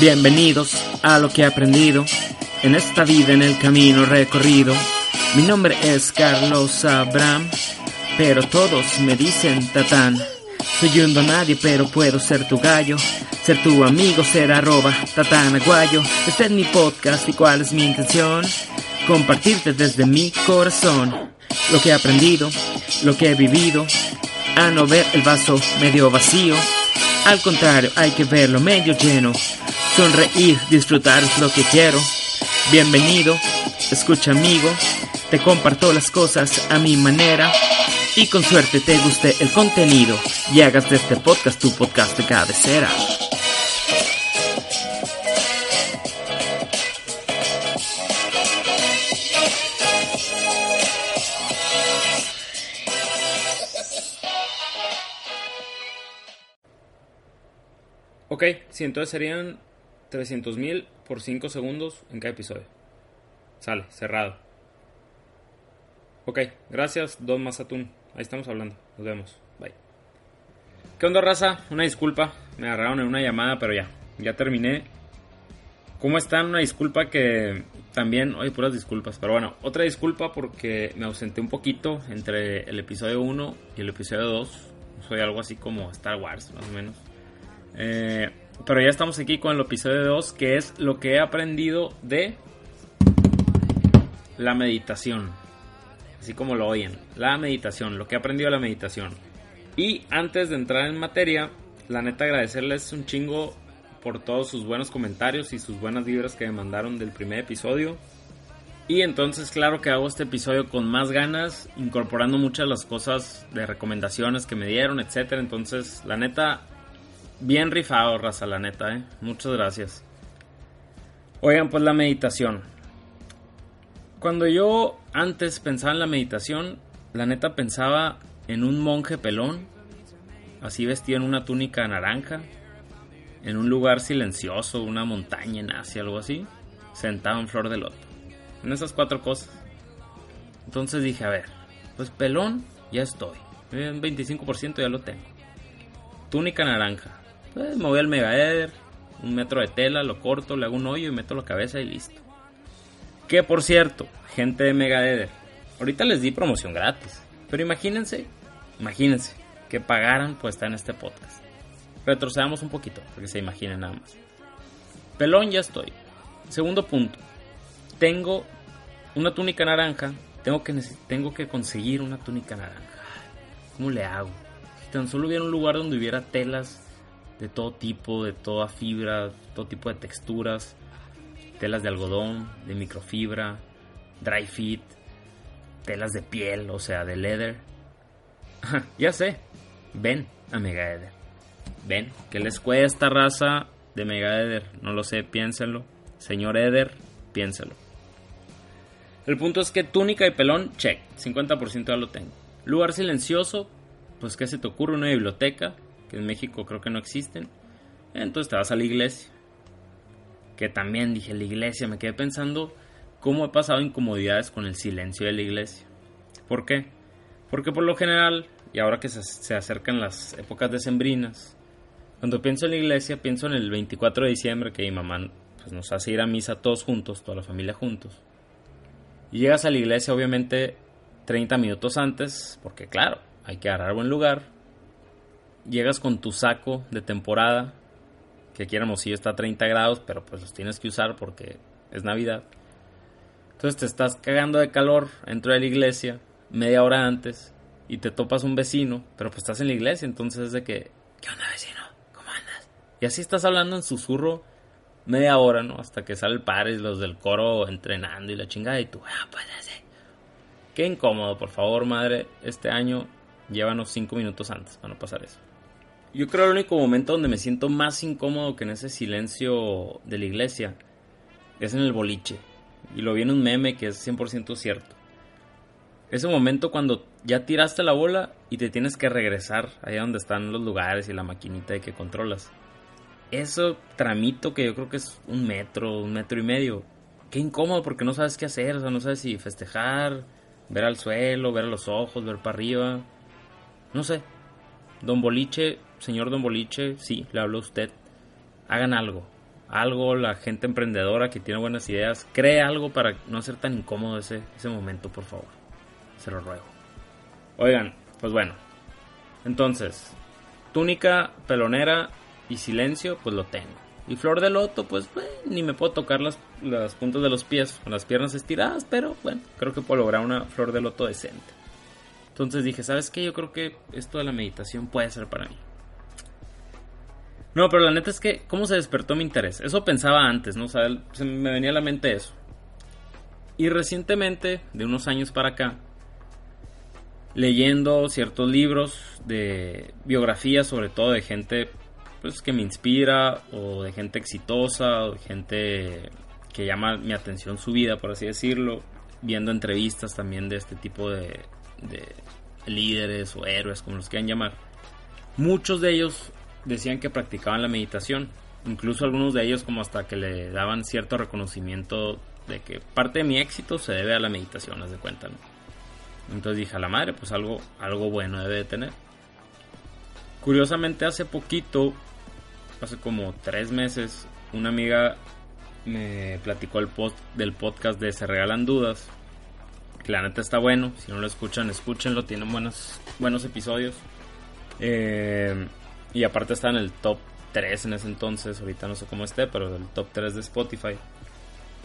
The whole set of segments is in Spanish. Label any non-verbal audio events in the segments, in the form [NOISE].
Bienvenidos a lo que he aprendido en esta vida, en el camino recorrido. Mi nombre es Carlos Abraham, pero todos me dicen Tatán. Soy un nadie, pero puedo ser tu gallo. Ser tu amigo, ser arroba Tatán Aguayo. Este es mi podcast y cuál es mi intención. Compartirte desde mi corazón lo que he aprendido, lo que he vivido. A no ver el vaso medio vacío. Al contrario, hay que verlo medio lleno. Sonreír, disfrutar lo que quiero. Bienvenido, escucha amigo, te comparto las cosas a mi manera y con suerte te guste el contenido y hagas de este podcast tu podcast de cabecera. Ok, si entonces serían 300 mil por 5 segundos en cada episodio. Sale, cerrado. Ok, gracias, Don Mazatún. Ahí estamos hablando. Nos vemos. Bye. ¿Qué onda, raza? Una disculpa. Me agarraron en una llamada, pero ya. Ya terminé. ¿Cómo están? Una disculpa que también... Oye, puras disculpas. Pero bueno, otra disculpa porque me ausenté un poquito entre el episodio 1 y el episodio 2. Soy algo así como Star Wars, más o menos. Eh, pero ya estamos aquí con el episodio 2, que es lo que he aprendido de la meditación. Así como lo oyen, la meditación, lo que he aprendido de la meditación. Y antes de entrar en materia, la neta agradecerles un chingo por todos sus buenos comentarios y sus buenas vibras que me mandaron del primer episodio. Y entonces claro que hago este episodio con más ganas, incorporando muchas de las cosas de recomendaciones que me dieron, etc. Entonces la neta Bien rifado, raza, la neta, ¿eh? Muchas gracias. Oigan, pues la meditación. Cuando yo antes pensaba en la meditación, la neta pensaba en un monje pelón, así vestido en una túnica naranja, en un lugar silencioso, una montaña en Asia, algo así, sentado en flor de loto. En esas cuatro cosas. Entonces dije, a ver, pues pelón, ya estoy. Un 25% ya lo tengo. Túnica naranja. Pues me voy al Megaeder, un metro de tela, lo corto, le hago un hoyo y meto la cabeza y listo. Que por cierto, gente de Megaeder, ahorita les di promoción gratis. Pero imagínense, imagínense que pagaran pues estar en este podcast. Retrocedamos un poquito, porque se imaginen nada más. Pelón ya estoy. Segundo punto. Tengo una túnica naranja. Tengo que, tengo que conseguir una túnica naranja. ¿Cómo le hago? Si tan solo hubiera un lugar donde hubiera telas de todo tipo, de toda fibra, todo tipo de texturas, telas de algodón, de microfibra, dry fit, telas de piel, o sea, de leather. [LAUGHS] ya sé, ven a Eder. Ven, ¿qué les cuesta raza de Mega Eder? No lo sé, piénsenlo. Señor Eder, piénselo. El punto es que túnica y pelón, check, 50% ya lo tengo. Lugar silencioso, pues ¿qué se te ocurre? Una biblioteca, en México creo que no existen. Entonces te vas a la iglesia. Que también dije, la iglesia, me quedé pensando cómo he pasado incomodidades con el silencio de la iglesia. ¿Por qué? Porque por lo general, y ahora que se, acercan las épocas decembrinas, cuando pienso en la iglesia, pienso en el 24 de diciembre que mi mamá pues, nos hace ir a misa todos juntos, toda la familia juntos. Y llegas a la iglesia obviamente 30 minutos antes, porque claro, hay que agarrar buen lugar, llegas con tu saco de temporada, que aquí en Hermosillo está a 30 grados, pero pues los tienes que usar porque es Navidad. Entonces te estás cagando de calor dentro de la iglesia media hora antes y te topas un vecino, pero pues estás en la iglesia, entonces es de que, ¿qué onda vecino? ¿Cómo andas? Y así estás hablando en susurro media hora, ¿no? Hasta que sale el padre y los del coro entrenando y la chingada y tú, ah, pues así. Qué incómodo, por favor, madre, este año llévanos 5 minutos antes para no pasar eso. Yo creo que el único momento donde me siento más incómodo que en ese silencio de la iglesia es en el boliche. Y lo vi en un meme que es 100% cierto. Ese momento cuando ya tiraste la bola y te tienes que regresar allá donde están los lugares y la maquinita de que controlas. Eso tramito que yo creo que es un metro, un metro y medio. Qué incómodo porque no sabes qué hacer, o sea, no sabes si festejar, ver al suelo, ver a los ojos, ver para arriba. No sé. Don Boliche señor Don Boliche, sí, le hablo a usted. Hagan algo. algo, la gente emprendedora que tiene buenas ideas, cree algo para no ser tan incómodo ese, ese momento, por favor. Se lo ruego. Oigan, pues bueno. Entonces, túnica, pelonera y silencio, pues lo tengo. Y flor de loto, pues ni me puedo tocar las, las puntas de los pies con las piernas estiradas, pero bueno, creo que puedo lograr una flor de loto decente. Entonces dije, ¿sabes qué? Yo creo que esto de la meditación puede ser para mí. No, pero la neta es que, ¿cómo se despertó mi interés? Eso pensaba antes, ¿no? O sea, se me venía a la mente eso. Y recientemente, de unos años para acá, leyendo ciertos libros de biografías, sobre todo de gente pues, que me inspira, o de gente exitosa, o de gente que llama mi atención su vida, por así decirlo, viendo entrevistas también de este tipo de, de líderes o héroes, como los quieran llamar. Muchos de ellos decían que practicaban la meditación. Incluso algunos de ellos como hasta que le daban cierto reconocimiento de que parte de mi éxito se debe a la meditación, haz de cuenta. Entonces dije a la madre, pues algo, algo bueno debe de tener. Curiosamente hace poquito, hace como tres meses, una amiga me platicó el post del podcast de Se Regalan Dudas. Que la neta está bueno. Si no lo escuchan, escúchenlo. Tienen buenos, buenos episodios. Eh, y aparte está en el top 3 en ese entonces, ahorita no sé cómo esté, pero el top 3 de Spotify.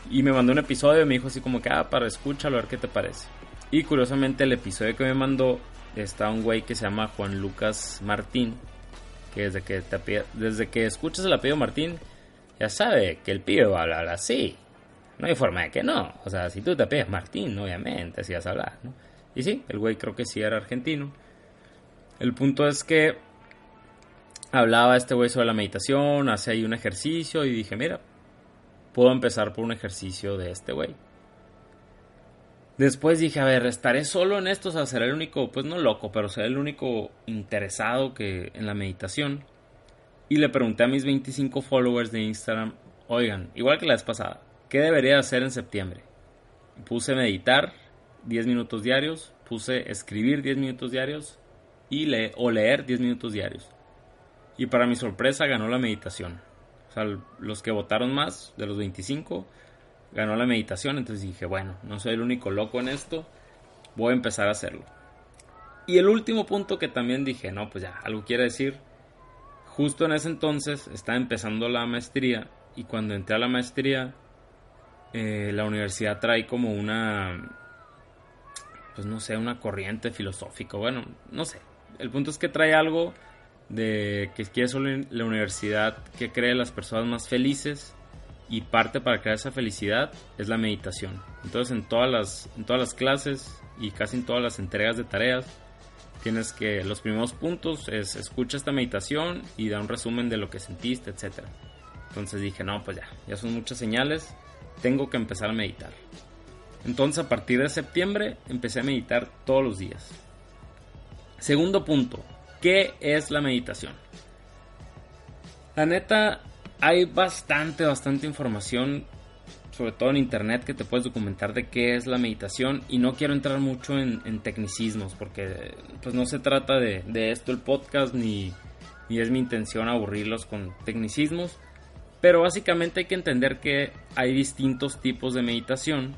Y me mandó un episodio y me dijo así como que, ah, para escúchalo, a ver qué te parece. Y curiosamente el episodio que me mandó está un güey que se llama Juan Lucas Martín, que desde que, te, desde que escuchas el apellido Martín, ya sabe que el pibe va a hablar así. No hay forma de que no. O sea, si tú te apellidas Martín, obviamente, así vas a hablar, ¿no? Y sí, el güey creo que sí era argentino. El punto es que hablaba este güey sobre la meditación, hace ahí un ejercicio y dije, mira, puedo empezar por un ejercicio de este güey. Después dije, a ver, estaré solo en esto, o sea, seré el único, pues no loco, pero seré el único interesado que en la meditación. Y le pregunté a mis 25 followers de Instagram, oigan, igual que la vez pasada, ¿qué debería hacer en septiembre? Puse meditar 10 minutos diarios, puse escribir 10 minutos diarios y le o leer 10 minutos diarios. Y para mi sorpresa ganó la meditación. O sea, los que votaron más, de los 25, ganó la meditación. Entonces dije, bueno, no soy el único loco en esto. Voy a empezar a hacerlo. Y el último punto que también dije, no, pues ya, algo quiere decir. Justo en ese entonces estaba empezando la maestría. Y cuando entré a la maestría, eh, la universidad trae como una, pues no sé, una corriente filosófica. Bueno, no sé. El punto es que trae algo de que quiere solo la universidad que cree las personas más felices y parte para crear esa felicidad es la meditación. Entonces en todas las, en todas las clases y casi en todas las entregas de tareas tienes que los primeros puntos es escucha esta meditación y da un resumen de lo que sentiste, etc. Entonces dije, no, pues ya, ya son muchas señales, tengo que empezar a meditar. Entonces a partir de septiembre empecé a meditar todos los días. Segundo punto, ¿Qué es la meditación? La neta, hay bastante, bastante información, sobre todo en internet, que te puedes documentar de qué es la meditación. Y no quiero entrar mucho en, tecnicismos, porque pues no se trata de, esto el podcast, ni, ni es mi intención aburrirlos con tecnicismos. Pero básicamente hay que entender que hay distintos tipos de meditación.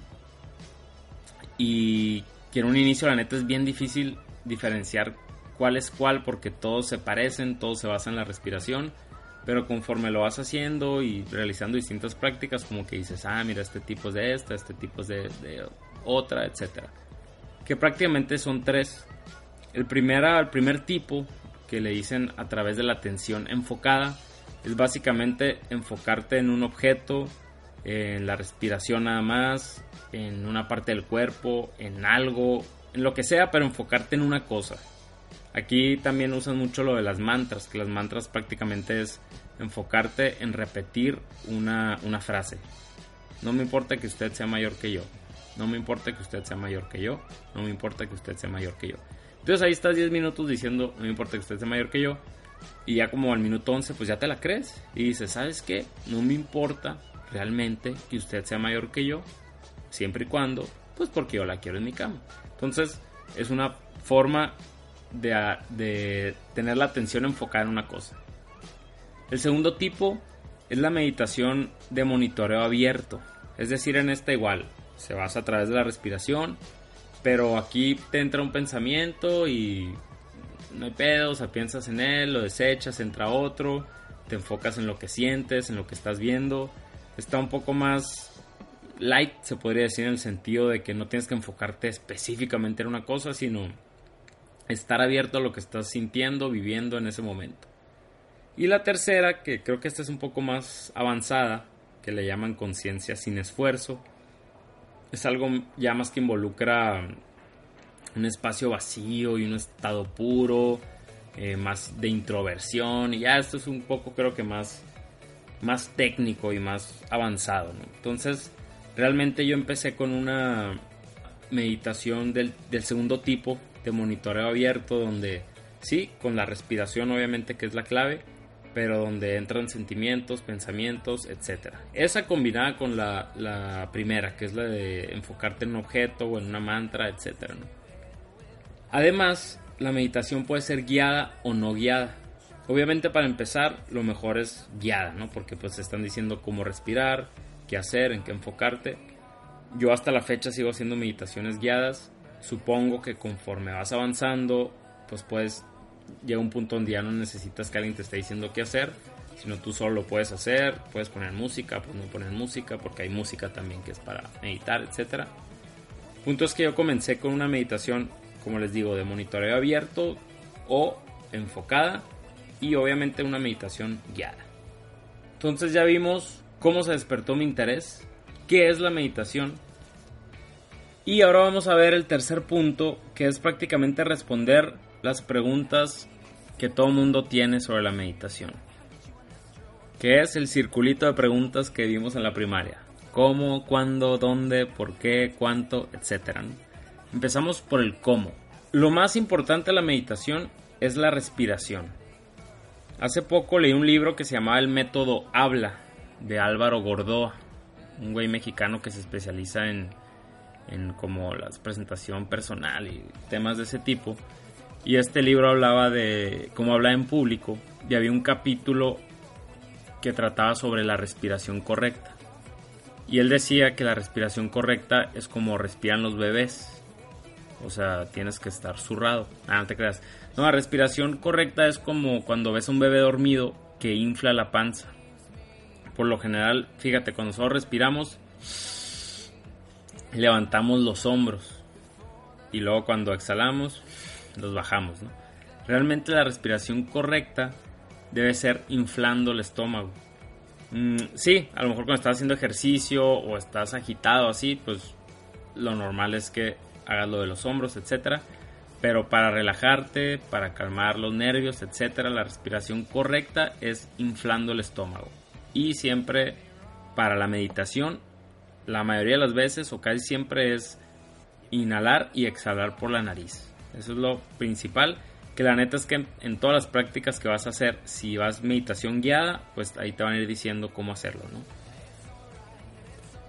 Y que en un inicio la neta es bien difícil diferenciar cuál es cuál porque todos se parecen, todo se basa en la respiración, pero conforme lo vas haciendo y realizando distintas prácticas como que dices, ah, mira, este tipo es de esta, este tipo es de, otra, etcétera. Que prácticamente son tres. El, primera, el primer tipo que le dicen a través de la atención enfocada es básicamente enfocarte en un objeto, en la respiración nada más, en una parte del cuerpo, en algo, en lo que sea, pero enfocarte en una cosa. Aquí también usan mucho lo de las mantras, que las mantras prácticamente es enfocarte en repetir una, frase. No me importa que usted sea mayor que yo. No me importa que usted sea mayor que yo. No me importa que usted sea mayor que yo. Entonces ahí estás 10 minutos diciendo, no me importa que usted sea mayor que yo. Y ya como al minuto 11, pues ya te la crees. Y dices, ¿sabes qué? No me importa realmente que usted sea mayor que yo. Siempre y cuando, pues porque yo la quiero en mi cama. Entonces es una forma de, tener la atención enfocada en una cosa. El segundo tipo es la meditación de monitoreo abierto. Es decir, en esta igual, se basa a través de la respiración, pero aquí te entra un pensamiento y no hay pedo, o sea, piensas en él, lo desechas, entra otro, te enfocas en lo que sientes, en lo que estás viendo. Está un poco más light, se podría decir, en el sentido de que no tienes que enfocarte específicamente en una cosa, sino estar abierto a lo que estás sintiendo, viviendo en ese momento. Y la tercera, que creo que esta es un poco más avanzada, que le llaman conciencia sin esfuerzo, es algo ya más que involucra un espacio vacío y un estado puro, eh, más de introversión, y ya esto es un poco creo que más, más técnico y más avanzado. Entonces, realmente yo empecé con una meditación del, del segundo tipo, de monitoreo abierto, donde sí, con la respiración obviamente que es la clave, pero donde entran sentimientos, pensamientos, etc. Esa combinada con la, primera, que es la de enfocarte en un objeto o en una mantra, etc. Además, la meditación puede ser guiada o no guiada. Obviamente para empezar, lo mejor es guiada, ¿no? Porque pues te están diciendo cómo respirar, qué hacer, en qué enfocarte. Yo hasta la fecha sigo haciendo meditaciones guiadas. Supongo que conforme vas avanzando, pues puedes llega un punto donde ya no necesitas que alguien te esté diciendo qué hacer, sino tú solo lo puedes hacer, puedes poner música, pues no poner música, porque hay música también que es para meditar, etc. Punto es que yo comencé con una meditación, como les digo, de monitoreo abierto o enfocada y obviamente una meditación guiada. Entonces ya vimos cómo se despertó mi interés, qué es la meditación. Y ahora vamos a ver el tercer punto, que es prácticamente responder las preguntas que todo mundo tiene sobre la meditación. Que es el circulito de preguntas que vimos en la primaria. ¿Cómo, cuándo, dónde, por qué, cuánto, etcétera. Empezamos por el cómo. Lo más importante de la meditación es la respiración. Hace poco leí un libro que se llamaba El método Habla de Álvaro Gordoa, un güey mexicano que se especializa en, en como la presentación personal y temas de ese tipo. Y este libro hablaba de cómo hablar en público y había un capítulo que trataba sobre la respiración correcta. Y él decía que la respiración correcta es como respiran los bebés. O sea, tienes que estar zurrado. Ah, no te creas. No, la respiración correcta es como cuando ves a un bebé dormido que infla la panza. Por lo general, fíjate, cuando solo respiramos, levantamos los hombros. Y luego cuando exhalamos, los bajamos. Realmente la respiración correcta debe ser inflando el estómago. Mm, sí, a lo mejor cuando estás haciendo ejercicio o estás agitado así, pues lo normal es que hagas lo de los hombros, etcétera. Pero para relajarte, para calmar los nervios, etcétera, la respiración correcta es inflando el estómago. Y siempre para la meditación, la mayoría de las veces o casi siempre es inhalar y exhalar por la nariz. Eso es lo principal. Que la neta es que en, todas las prácticas que vas a hacer, si vas meditación guiada, pues ahí te van a ir diciendo cómo hacerlo.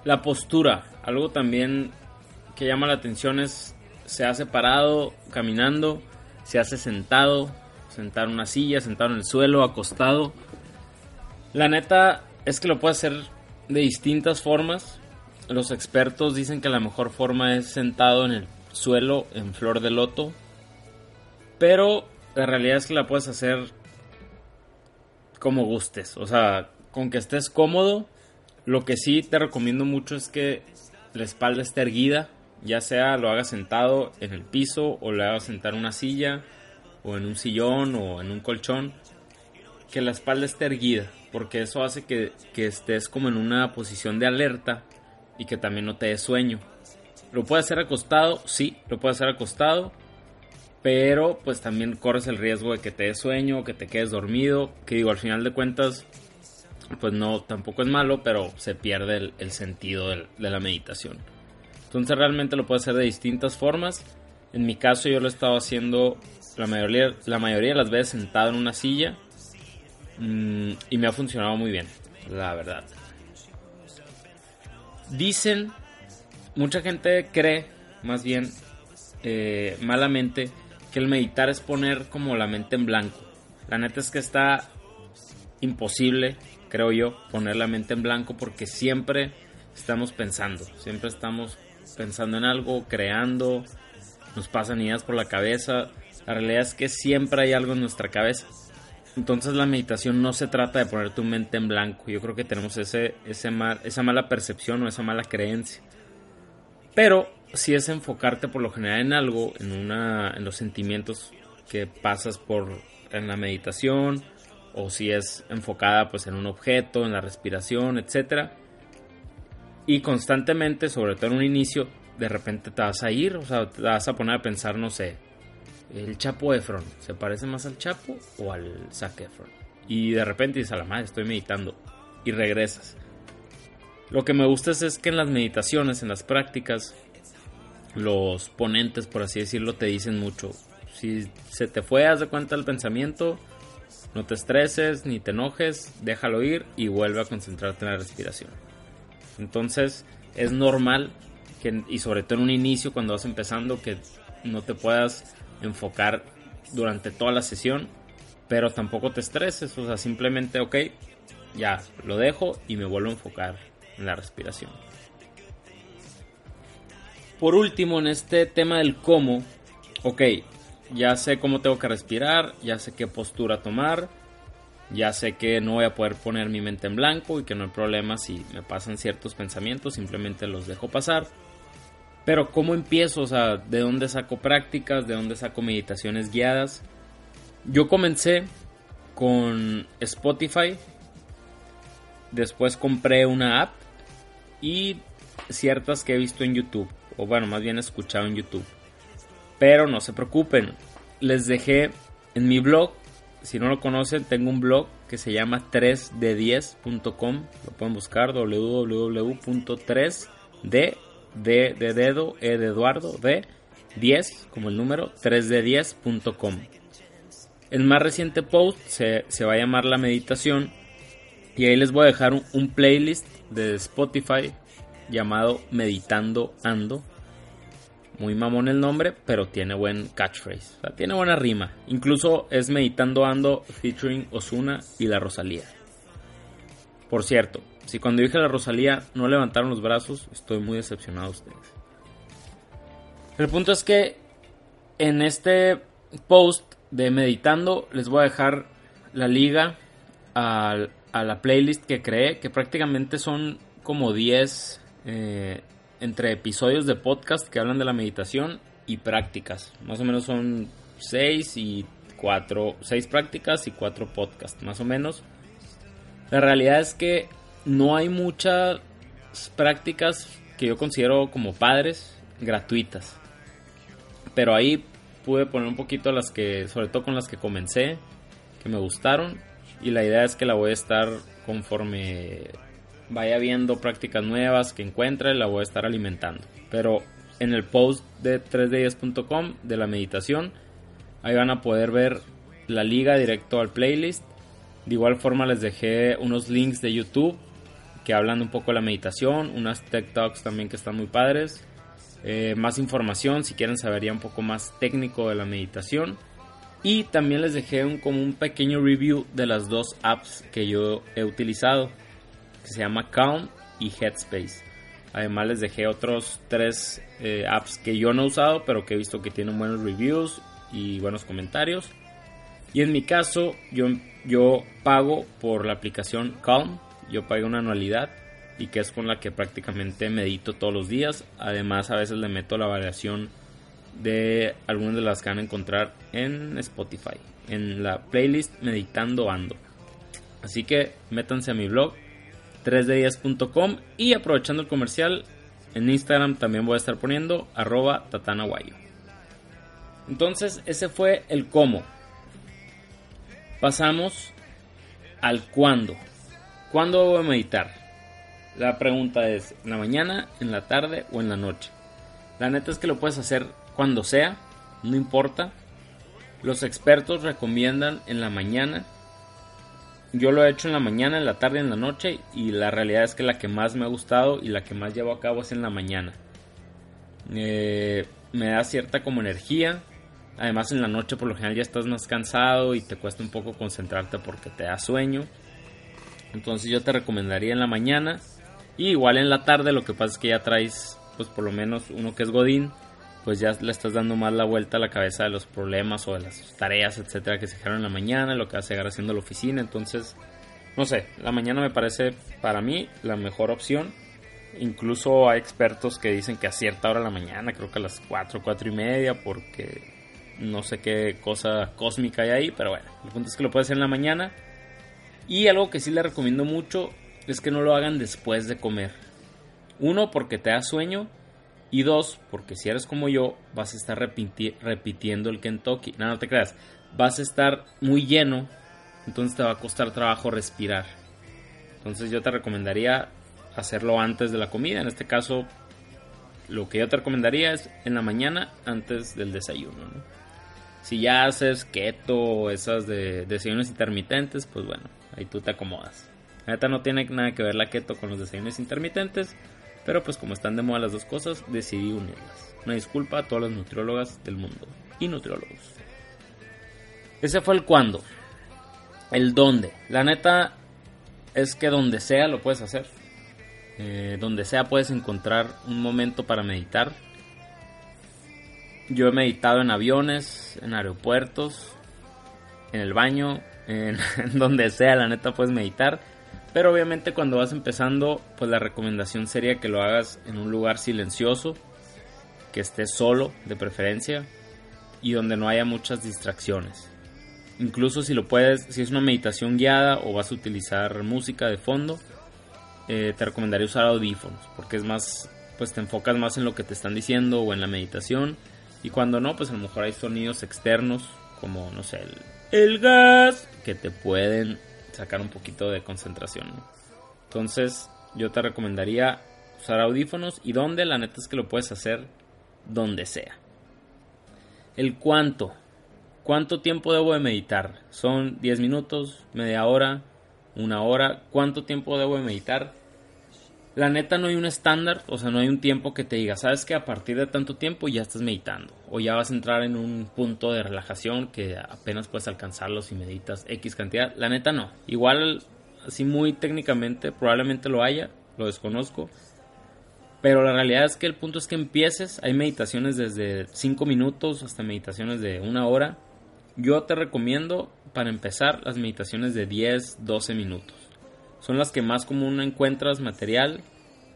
La postura, algo también que llama la atención es se hace parado, caminando, se hace sentado, sentado en una silla, sentado en el suelo, acostado. La neta es que lo puede hacer de distintas formas. Los expertos dicen que la mejor forma es sentado en el suelo en flor de loto. Pero la realidad es que la puedes hacer como gustes. O sea, con que estés cómodo. Lo que sí te recomiendo mucho es que la espalda esté erguida. Ya sea lo hagas sentado en el piso o lo hagas sentado en una silla o en un sillón o en un colchón. Que la espalda esté erguida. Porque eso hace que, que estés como en una posición de alerta y que también no te dé sueño. Lo puede hacer acostado, sí, lo puede hacer acostado, pero pues también corres el riesgo de que te des sueño, que te quedes dormido, que digo, al final de cuentas, pues no, tampoco es malo, pero se pierde el, sentido de la meditación. Entonces realmente lo puede hacer de distintas formas. En mi caso yo lo he estado haciendo la mayoría, la mayoría de las veces sentado en una silla mm, y me ha funcionado muy bien, la verdad. Dicen mucha gente cree, más bien eh, malamente, que el meditar es poner como la mente en blanco. La neta es que está imposible creo yo, poner la mente en blanco porque siempre estamos pensando, siempre estamos pensando en algo, creando, nos pasan ideas por la cabeza. La realidad es que siempre hay algo en nuestra cabeza. Entonces la meditación no se trata de poner tu mente en blanco. Yo creo que tenemos ese, ese mal, esa mala percepción o esa mala creencia. Pero si es enfocarte por lo general en algo, en, una, en los sentimientos que pasas por en la meditación, o si es enfocada pues en un objeto, en la respiración, etcétera. Y constantemente, sobre todo en un inicio, de repente te vas a ir, o sea, te vas a poner a pensar, no sé, el Chapo Efron, ¿se parece más al Chapo o al Zac Efron? Y de repente dices a la madre, estoy meditando y regresas. Lo que me gusta es, que en las meditaciones, en las prácticas, los ponentes, por así decirlo, te dicen mucho. Si se te fue, haz de cuenta el pensamiento, no te estreses ni te enojes, déjalo ir y vuelve a concentrarte en la respiración. Entonces, es normal y sobre todo en un inicio, cuando vas empezando, que no te puedas enfocar durante toda la sesión, pero tampoco te estreses, o sea, simplemente, ok, ya lo dejo y me vuelvo a enfocar la respiración. Por último, en este tema del cómo, ok, ya sé cómo tengo que respirar, ya sé qué postura tomar, ya sé que no voy a poder poner mi mente en blanco y que no hay problema si me pasan ciertos pensamientos, simplemente los dejo pasar. Pero ¿cómo empiezo? O sea, ¿de dónde saco prácticas? ¿De dónde saco meditaciones guiadas? Yo comencé con Spotify, después compré una app y ciertas que he visto en YouTube, o bueno, más bien escuchado en YouTube. Pero no se preocupen, les dejé en mi blog, si no lo conocen, tengo un blog que se llama 3d10.com, lo pueden buscar www.3d de de dedo, e 10 como el número, 3d10.com. El más reciente post se, va a llamar La Meditación y ahí les voy a dejar un playlist de Spotify llamado Meditando Ando. Muy mamón el nombre, pero tiene buen catchphrase. tiene buena rima. Incluso es Meditando Ando featuring Osuna y la Rosalía. Por cierto, si cuando dije la Rosalía no levantaron los brazos, estoy muy decepcionado de ustedes. El punto es que en este post de Meditando les voy a dejar la liga al a la playlist que creé, que prácticamente son como 10 eh, entre episodios de podcast que hablan de la meditación y prácticas. Más o menos son 6 y 4, 6 prácticas y 4 podcasts, más o menos. La realidad es que no hay muchas prácticas que yo considero como padres gratuitas. Pero ahí pude poner un poquito las que, sobre todo con las que comencé, que me gustaron y la idea es que la voy a estar conforme vaya viendo prácticas nuevas que encuentre, la voy a estar alimentando. Pero en el post de 3 de la meditación, ahí van a poder ver la liga directo al playlist. De igual forma les dejé unos links de YouTube que hablan un poco de la meditación, unas tech talks también que están muy padres. Eh, más información si quieren saber ya un poco más técnico de la meditación. Y también les dejé un, como un pequeño review de las dos apps que yo he utilizado, que se llama Calm y Headspace. Además les dejé otros tres eh, apps que yo no he usado, pero que he visto que tienen buenos reviews y buenos comentarios. Y en mi caso, yo, yo pago por la aplicación Calm, yo pago una anualidad y que es con la que prácticamente medito todos los días. Además, a veces le meto la variación de algunas de las que van a encontrar en Spotify, en la playlist Meditando Ando. Así que métanse a mi blog 3d10.com y aprovechando el comercial, en Instagram también voy a estar poniendo arroba tatanaguayo. Entonces ese fue el cómo. Pasamos al cuándo. ¿Cuándo voy a meditar? La pregunta es, ¿en la mañana, en la tarde o en la noche? La neta es que lo puedes hacer cuando sea, no importa. Los expertos recomiendan en la mañana. Yo lo he hecho en la mañana, en la tarde, en la noche y la realidad es que la que más me ha gustado y la que más llevo a cabo es en la mañana. Eh, me da cierta como energía. Además en la noche por lo general ya estás más cansado y te cuesta un poco concentrarte porque te da sueño. Entonces yo te recomendaría en la mañana y igual en la tarde, lo que pasa es que ya traes pues por lo menos uno que es Godín, pues ya le estás dando más la vuelta a la cabeza de los problemas o de las tareas, etcétera, que se dejaron en la mañana, lo que vas a llegar haciendo la oficina. Entonces, no sé, la mañana me parece para mí la mejor opción. Incluso hay expertos que dicen que a cierta hora de la mañana, creo que a las 4, 4 y media, porque no sé qué cosa cósmica hay ahí, pero bueno, el punto es que lo puedes hacer en la mañana. Y algo que sí le recomiendo mucho es que no lo hagan después de comer. Uno, porque te da sueño. Y dos, porque si eres como yo, vas a estar repitiendo el Kentucky. No, no te creas. Vas a estar muy lleno. Entonces te va a costar trabajo respirar. Entonces yo te recomendaría hacerlo antes de la comida. En este caso, lo que yo te recomendaría es en la mañana antes del desayuno. Si ya haces keto o esas de desayunos intermitentes, pues bueno, ahí tú te acomodas. Neta no tiene nada que ver la keto con los desayunos intermitentes, pero pues como están de moda las dos cosas, decidí unirlas. Una disculpa a todas las nutriólogas del mundo y nutriólogos. Ese fue el cuándo. El dónde. La neta es que donde sea lo puedes hacer. Eh, donde sea puedes encontrar un momento para meditar. Yo he meditado en aviones, en aeropuertos, en el baño, en [LAUGHS] donde sea, la neta puedes meditar. Pero obviamente cuando vas empezando, pues la recomendación sería que lo hagas en un lugar silencioso, que estés solo de preferencia y donde no haya muchas distracciones. Incluso si lo puedes, si es una meditación guiada o vas a utilizar música de fondo, eh, te recomendaría usar audífonos porque es más, pues te enfocas más en lo que te están diciendo o en la meditación y cuando no, pues a lo mejor hay sonidos externos como no sé el, el gas que te pueden sacar un poquito de concentración. Entonces, yo te recomendaría usar audífonos y donde la neta es que lo puedes hacer donde sea. El cuánto. ¿Cuánto tiempo debo de meditar? ¿Son 10 minutos, media hora, una hora? ¿Cuánto tiempo debo de meditar? La neta no hay un estándar, o sea, no hay un tiempo que te diga, sabes que a partir de tanto tiempo ya estás meditando, o ya vas a entrar en un punto de relajación que apenas puedes alcanzarlo si meditas X cantidad. La neta no. Igual, así muy técnicamente, probablemente lo haya, lo desconozco. Pero la realidad es que el punto es que empieces. Hay meditaciones desde 5 minutos hasta meditaciones de una hora. Yo te recomiendo para empezar las meditaciones de 10, 12 minutos son las que más común encuentras material.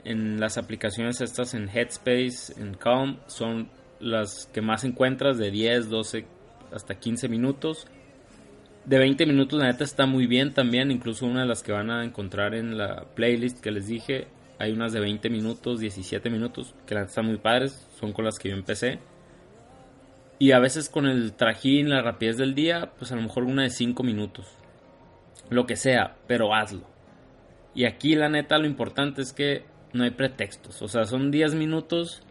En las aplicaciones estas en Headspace, en Calm, son las que más encuentras de 10, 12 hasta 15 minutos. De 20 minutos la neta está muy bien también, incluso una de las que van a encontrar en la playlist que les dije, hay unas de 20 minutos, 17 minutos, que la neta están muy padres, son con las que yo empecé. Y a veces con el trajín, la rapidez del día, pues a lo mejor una de 5 minutos. Lo que sea, pero hazlo. Y aquí la neta lo importante es que no hay pretextos. O sea, son 10 minutos.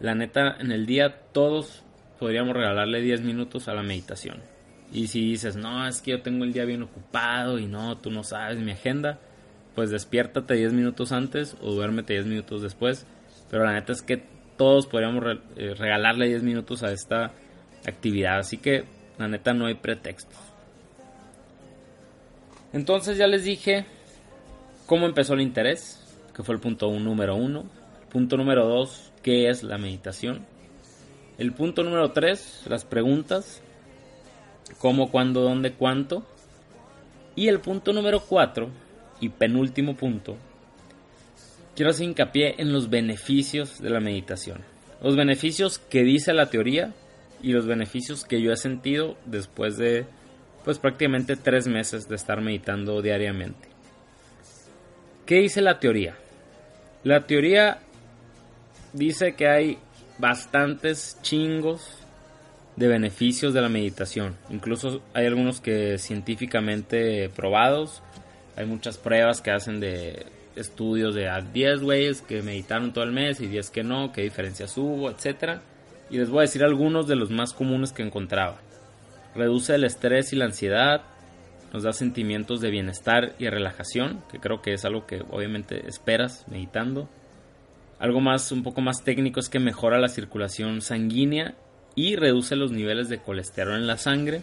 La neta, en el día todos podríamos regalarle 10 minutos a la meditación. Y si dices, no, es que yo tengo el día bien ocupado y no, tú no sabes mi agenda, pues despiértate 10 minutos antes o duérmete 10 minutos después. Pero la neta es que todos podríamos eh, regalarle 10 minutos a esta actividad. Así que la neta no hay pretextos. Entonces ya les dije ¿Cómo empezó el interés? Que fue el punto número uno. punto número dos, ¿qué es la meditación? El punto número tres, las preguntas. ¿Cómo, cuándo, dónde, cuánto? Y el punto número cuatro, y penúltimo punto, quiero hacer hincapié en los beneficios de la meditación. Los beneficios que dice la teoría y los beneficios que yo he sentido después de pues prácticamente tres meses de estar meditando diariamente. ¿Qué dice la teoría? La teoría dice que hay bastantes chingos de beneficios de la meditación. Incluso hay algunos que científicamente probados. Hay muchas pruebas que hacen de estudios de 10 güeyes que meditaron todo el mes y 10 que no, qué diferencias hubo, etc. Y les voy a decir algunos de los más comunes que encontraba. Reduce el estrés y la ansiedad, nos da sentimientos de bienestar y relajación, que creo que es algo que obviamente esperas meditando. Algo más, un poco más técnico es que mejora la circulación sanguínea y reduce los niveles de colesterol en la sangre.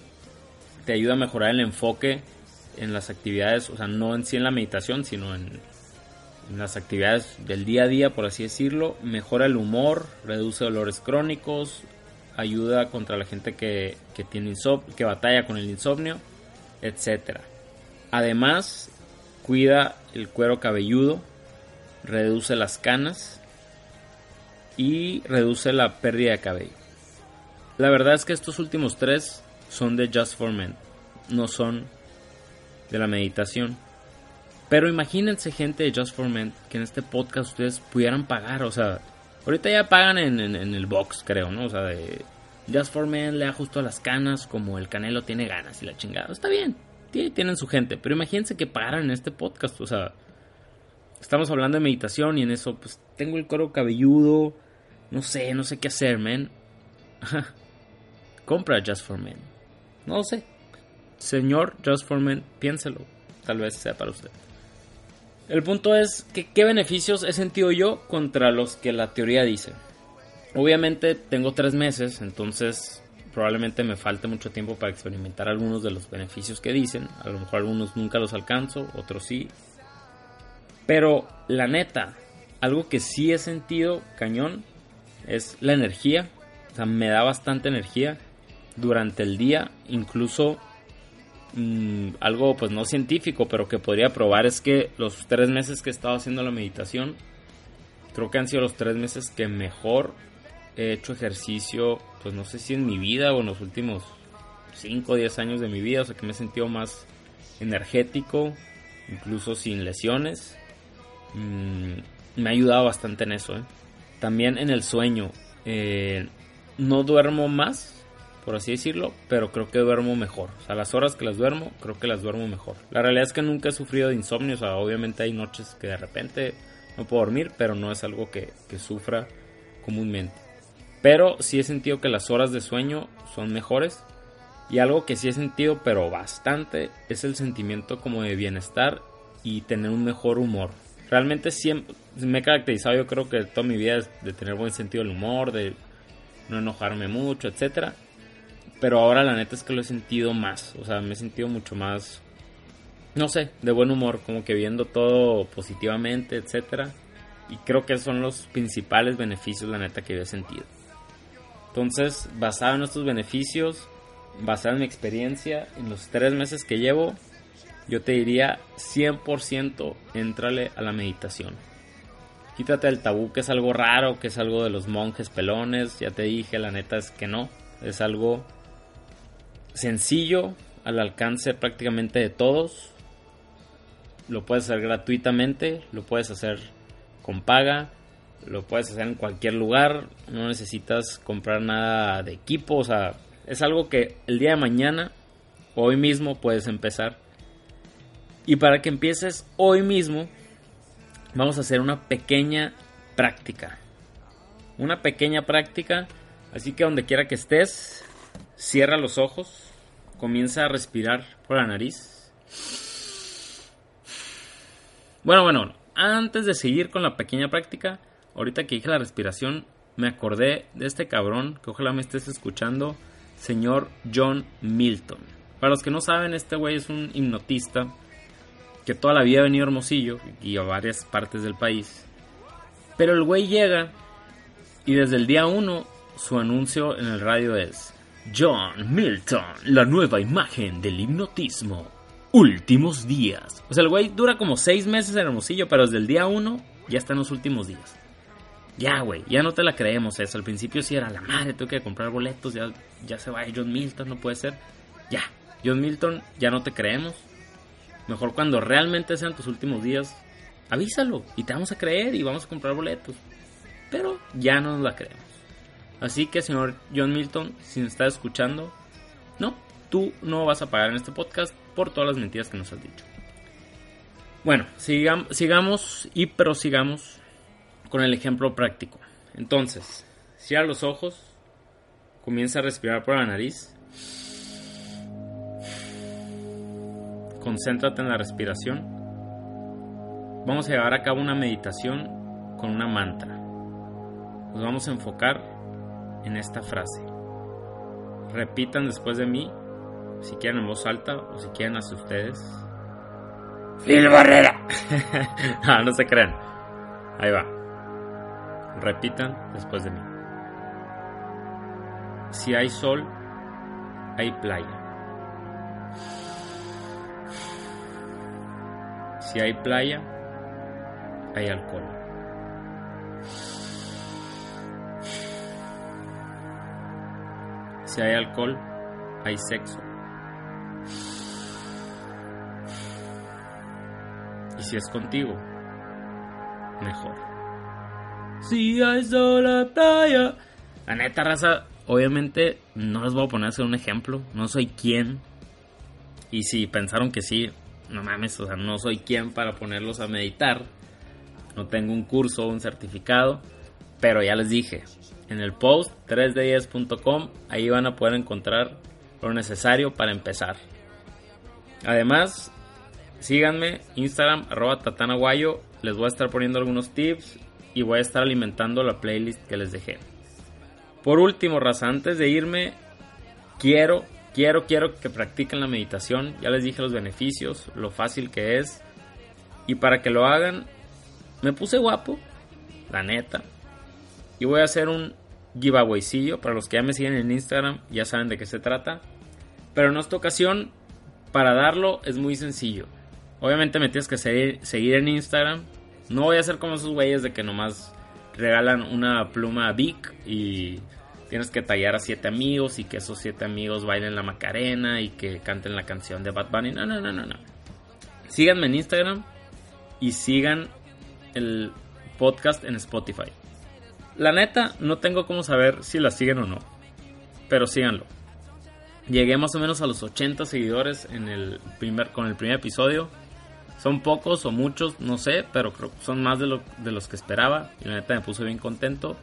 Te ayuda a mejorar el enfoque en las actividades, o sea, no en sí en la meditación, sino en, las actividades del día a día, por así decirlo. Mejora el humor, reduce dolores crónicos, ayuda contra la gente que, que tiene que batalla con el insomnio, etc. Además, cuida el cuero cabelludo, reduce las canas y reduce la pérdida de cabello. La verdad es que estos últimos tres son de Just for Men, no son de la meditación. Pero imagínense gente de Just for Men que en este podcast ustedes pudieran pagar, o sea, ahorita ya pagan en, el box, creo, ¿no? O sea, de Just for Men le da justo a las canas como el Canelo tiene ganas y la chingada. Está bien, tienen su gente, pero imagínense que pagaran en este podcast, o sea, estamos hablando de meditación y en eso, pues tengo el coro cabelludo, no sé, no sé qué hacer, man. [LAUGHS] Compra Just for Men. No sé. Señor Just for Men, piénselo. Tal vez sea para usted. El punto es que qué beneficios he sentido yo contra los que la teoría dice. Obviamente tengo tres meses, entonces probablemente me falte mucho tiempo para experimentar algunos de los beneficios que dicen. A lo mejor algunos nunca los alcanzo, otros sí. Pero la neta, algo que sí he sentido cañón es la energía. O sea, me da bastante energía durante el día. Incluso mm, algo pues no científico, pero que podría probar es que los tres meses que he estado haciendo la meditación, creo que han sido los tres meses que mejor he hecho ejercicio, pues no sé si en mi vida o en los últimos 5 o 10 años de mi vida, o sea que me he sentido más energético, incluso sin lesiones. Mm, me ha ayudado bastante en eso. ¿eh? También en el sueño. Eh, no duermo más, por así decirlo, pero creo que duermo mejor. O sea, las horas que las duermo, creo que las duermo mejor. La realidad es que nunca he sufrido de insomnio. O sea, obviamente hay noches que de repente no puedo dormir, pero no es algo que, que sufra comúnmente. Pero sí he sentido que las horas de sueño son mejores. Y algo que sí he sentido, pero bastante, es el sentimiento como de bienestar y tener un mejor humor realmente siempre me he caracterizado yo creo que toda mi vida de tener buen sentido del humor, de no enojarme mucho, etcétera. Pero ahora la neta es que lo he sentido más, o sea, me he sentido mucho más no sé, de buen humor, como que viendo todo positivamente, etcétera. Y creo que son los principales beneficios, la neta, que yo he sentido. Entonces, basado en estos beneficios, basado en mi experiencia, en los tres meses que llevo, yo te diría 100% entrale a la meditación. Quítate el tabú que es algo raro, que es algo de los monjes pelones. Ya te dije, la neta es que no. Es algo sencillo, al alcance prácticamente de todos. Lo puedes hacer gratuitamente, lo puedes hacer con paga, lo puedes hacer en cualquier lugar. No necesitas comprar nada de equipo. O sea, es algo que el día de mañana, hoy mismo, puedes empezar y para que empieces hoy mismo, vamos a hacer una pequeña práctica. Una pequeña práctica. Así que donde quiera que estés, cierra los ojos, comienza a respirar por la nariz. Bueno, bueno, antes de seguir con la pequeña práctica, ahorita que dije la respiración, me acordé de este cabrón que ojalá me estés escuchando, señor John Milton. Para los que no saben, este güey es un hipnotista que toda la vida ha venido a Hermosillo y a varias partes del país. Pero el güey llega y desde el día 1 su anuncio en el radio es John Milton, la nueva imagen del hipnotismo. Últimos días. O sea, el güey dura como 6 meses en Hermosillo, pero desde el día 1 ya está en los últimos días. Ya, güey, ya no te la creemos eso. Al principio sí era la madre, tengo que comprar boletos, ya, ya se va John Milton, no puede ser. Ya, John Milton, ya no te creemos. Mejor cuando realmente sean tus últimos días, avísalo y te vamos a creer y vamos a comprar boletos. Pero ya no nos la creemos. Así que, señor John Milton, si nos está escuchando, no, tú no vas a pagar en este podcast por todas las mentiras que nos has dicho. Bueno, sigamos y prosigamos con el ejemplo práctico. Entonces, cierra los ojos, comienza a respirar por la nariz concéntrate en la respiración. Vamos a llevar a cabo una meditación con una mantra. Nos vamos a enfocar en esta frase. Repitan después de mí si quieren en voz alta o si quieren hacia ustedes. Phil Barrera. [LAUGHS] ah, no se crean. Ahí va. Repitan después de mí. Si hay sol, hay playa. Si hay playa, hay alcohol. Si hay alcohol, hay sexo. Y si es contigo, mejor. Si hay sol, hay playa. La neta, raza, obviamente no les voy a poner a hacer un ejemplo. No soy quien. Y si pensaron que sí, no mames, o sea, no soy quien para ponerlos a meditar. No tengo un curso un certificado. Pero ya les dije, en el post 3d10.com, ahí van a poder encontrar lo necesario para empezar. Además, síganme, Instagram, arroba tatanaguayo. Les voy a estar poniendo algunos tips y voy a estar alimentando la playlist que les dejé. Por último, raza, antes de irme, quiero, quiero, quiero que practiquen la meditación. Ya les dije los beneficios, lo fácil que es. Y para que lo hagan, me puse guapo, la neta. Y voy a hacer un giveawaycillo. Para los que ya me siguen en Instagram, ya saben de qué se trata. Pero en esta ocasión, para darlo es muy sencillo. Obviamente me tienes que seguir, seguir en Instagram. No voy a hacer como esos güeyes de que nomás regalan una pluma Vic y tienes que tallar a siete amigos y que esos siete amigos bailen la Macarena y que canten la canción de Bad Bunny. No, no, no, no, no. Síganme en Instagram y sigan el podcast en Spotify. La neta, no tengo cómo saber si la siguen o no, pero síganlo. Llegué más o menos a los 80 seguidores en el primer, con el primer episodio. Son pocos o muchos, no sé, pero creo que son más de, lo, de los que esperaba. Y la neta me puse bien contento.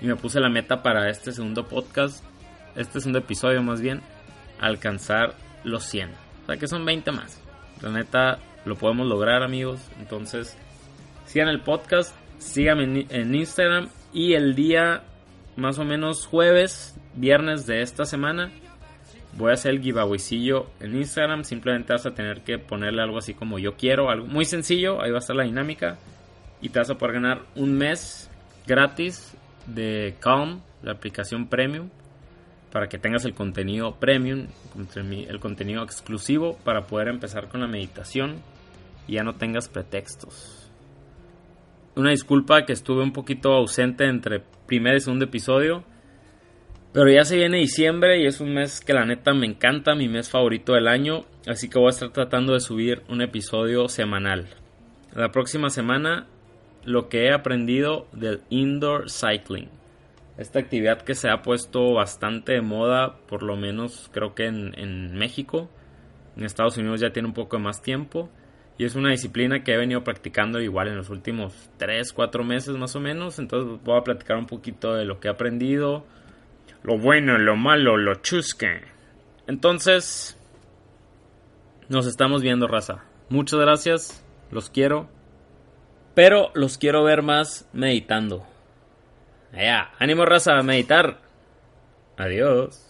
Y me puse la meta para este segundo podcast, este segundo episodio más bien, alcanzar los 100. O sea que son 20 más. La neta lo podemos lograr amigos. Entonces, sigan el podcast, síganme en, en Instagram. Y el día más o menos jueves, viernes de esta semana voy a hacer el giveawaycillo en Instagram. Simplemente vas a tener que ponerle algo así como yo quiero, algo muy sencillo. Ahí va a estar la dinámica. Y te vas a poder ganar un mes gratis de Calm, la aplicación premium, para que tengas el contenido premium, el contenido exclusivo para poder empezar con la meditación y ya no tengas pretextos. Una disculpa que estuve un poquito ausente entre primer y segundo episodio. Pero ya se viene diciembre y es un mes que la neta me encanta, mi mes favorito del año, así que voy a estar tratando de subir un episodio semanal. La próxima semana lo que he aprendido del indoor cycling. Esta actividad que se ha puesto bastante de moda, por lo menos creo que en, en México. En Estados Unidos ya tiene un poco más tiempo. Y es una disciplina que he venido practicando igual en los últimos 3, 4 meses más o menos. Entonces voy a platicar un poquito de lo que he aprendido, lo bueno, lo malo, lo chusque. Entonces, nos estamos viendo, raza. Muchas gracias, los quiero. Pero los quiero ver más meditando. Allá, ánimo, raza, a meditar. Adiós.